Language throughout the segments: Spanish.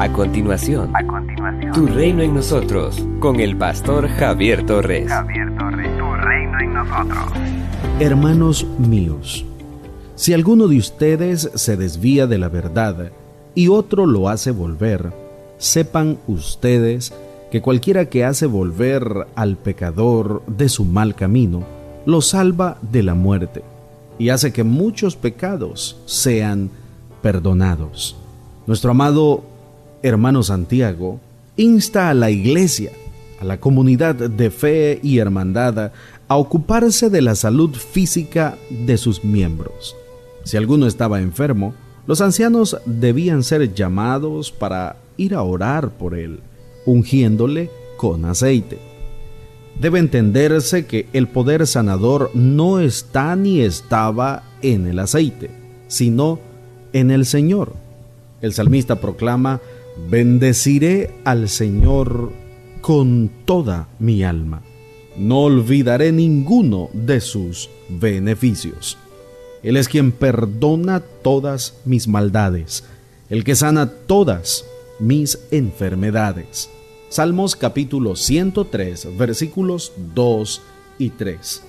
A continuación, a continuación, Tu reino en nosotros, con el pastor Javier Torres. Javier Torres, Tu reino en nosotros. Hermanos míos, si alguno de ustedes se desvía de la verdad y otro lo hace volver, sepan ustedes que cualquiera que hace volver al pecador de su mal camino, lo salva de la muerte y hace que muchos pecados sean perdonados. Nuestro amado hermano Santiago insta a la iglesia, a la comunidad de fe y hermandad, a ocuparse de la salud física de sus miembros. Si alguno estaba enfermo, los ancianos debían ser llamados para ir a orar por él ungiéndole con aceite. Debe entenderse que el poder sanador no está ni estaba en el aceite, sino en el Señor. El salmista proclama, bendeciré al Señor con toda mi alma. No olvidaré ninguno de sus beneficios. Él es quien perdona todas mis maldades, el que sana todas mis enfermedades. Salmos capítulo 103 versículos 2 y 3.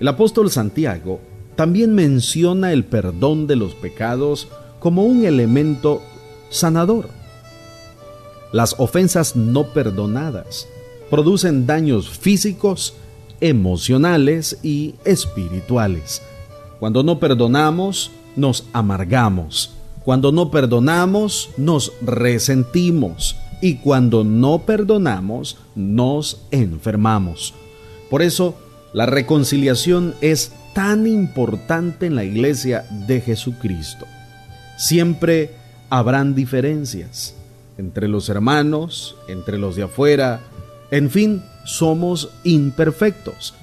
El apóstol Santiago también menciona el perdón de los pecados como un elemento sanador. Las ofensas no perdonadas producen daños físicos, emocionales y espirituales. Cuando no perdonamos, nos amargamos, cuando no perdonamos, nos resentimos y cuando no perdonamos, nos enfermamos. Por eso, la reconciliación es tan importante en la iglesia de Jesucristo. Siempre habrán diferencias entre los hermanos, entre los de afuera, en fin, somos imperfectos.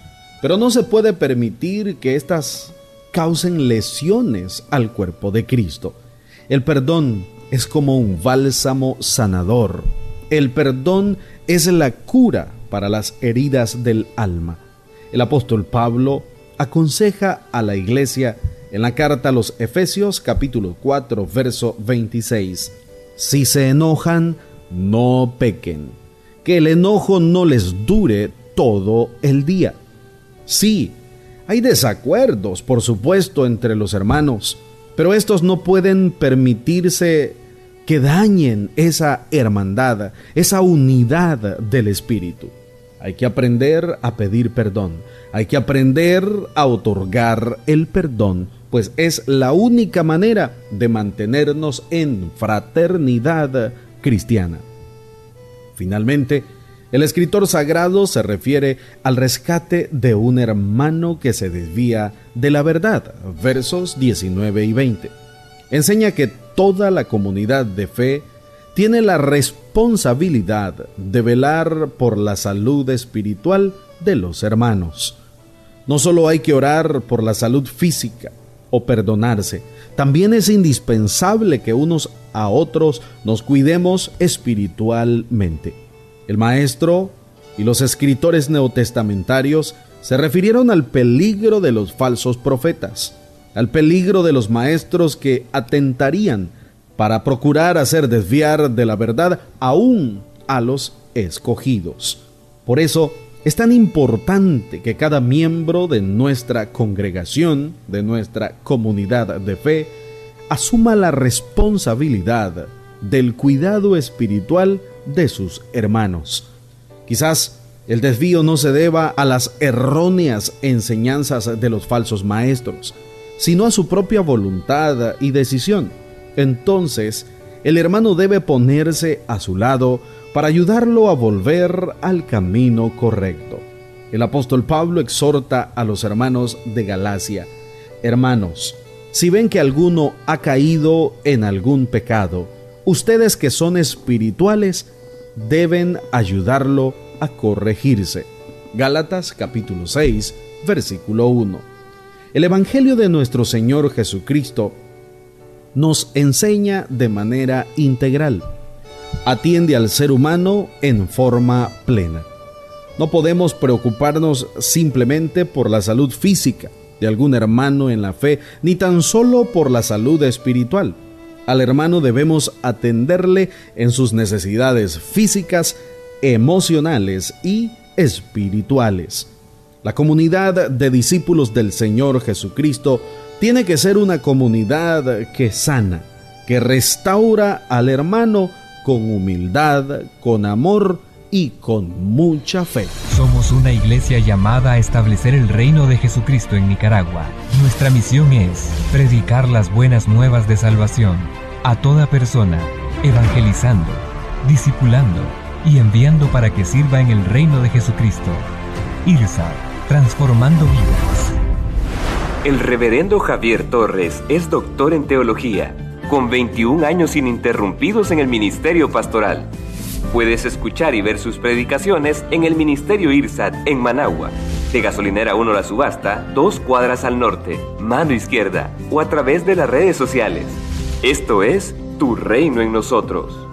Pero no se puede permitir que estas causen lesiones al cuerpo de Cristo. El perdón es como un bálsamo sanador. El perdón es la cura para las heridas del alma. El apóstol Pablo aconseja a la iglesia en la carta a los Efesios capítulo 4 verso 26. Si se enojan, no pequen. Que el enojo no les dure todo el día. Sí, hay desacuerdos, por supuesto, entre los hermanos, pero estos no pueden permitirse que dañen esa hermandad, esa unidad del Espíritu. Hay que aprender a pedir perdón, hay que aprender a otorgar el perdón, pues es la única manera de mantenernos en fraternidad cristiana. Finalmente, el escritor sagrado se refiere al rescate de un hermano que se desvía de la verdad, versos 19 y 20. Enseña que toda la comunidad de fe tiene la responsabilidad de velar por la salud espiritual de los hermanos. No solo hay que orar por la salud física o perdonarse, también es indispensable que unos a otros nos cuidemos espiritualmente. El maestro y los escritores neotestamentarios se refirieron al peligro de los falsos profetas, al peligro de los maestros que atentarían para procurar hacer desviar de la verdad aún a los escogidos. Por eso es tan importante que cada miembro de nuestra congregación, de nuestra comunidad de fe, asuma la responsabilidad del cuidado espiritual de sus hermanos. Quizás el desvío no se deba a las erróneas enseñanzas de los falsos maestros, sino a su propia voluntad y decisión. Entonces, el hermano debe ponerse a su lado para ayudarlo a volver al camino correcto. El apóstol Pablo exhorta a los hermanos de Galacia, Hermanos, si ven que alguno ha caído en algún pecado, ustedes que son espirituales deben ayudarlo a corregirse. Gálatas capítulo 6, versículo 1. El Evangelio de nuestro Señor Jesucristo nos enseña de manera integral. Atiende al ser humano en forma plena. No podemos preocuparnos simplemente por la salud física de algún hermano en la fe, ni tan solo por la salud espiritual. Al hermano debemos atenderle en sus necesidades físicas, emocionales y espirituales. La comunidad de discípulos del Señor Jesucristo tiene que ser una comunidad que sana, que restaura al hermano con humildad, con amor y con mucha fe. Somos una iglesia llamada a establecer el reino de Jesucristo en Nicaragua. Nuestra misión es predicar las buenas nuevas de salvación a toda persona, evangelizando, discipulando y enviando para que sirva en el reino de Jesucristo. IRSA, transformando vidas. El reverendo Javier Torres es doctor en teología, con 21 años ininterrumpidos en el ministerio pastoral Puedes escuchar y ver sus predicaciones en el Ministerio IRSAT en Managua, de Gasolinera 1 La Subasta, dos cuadras al norte, mano izquierda, o a través de las redes sociales. Esto es Tu Reino en Nosotros.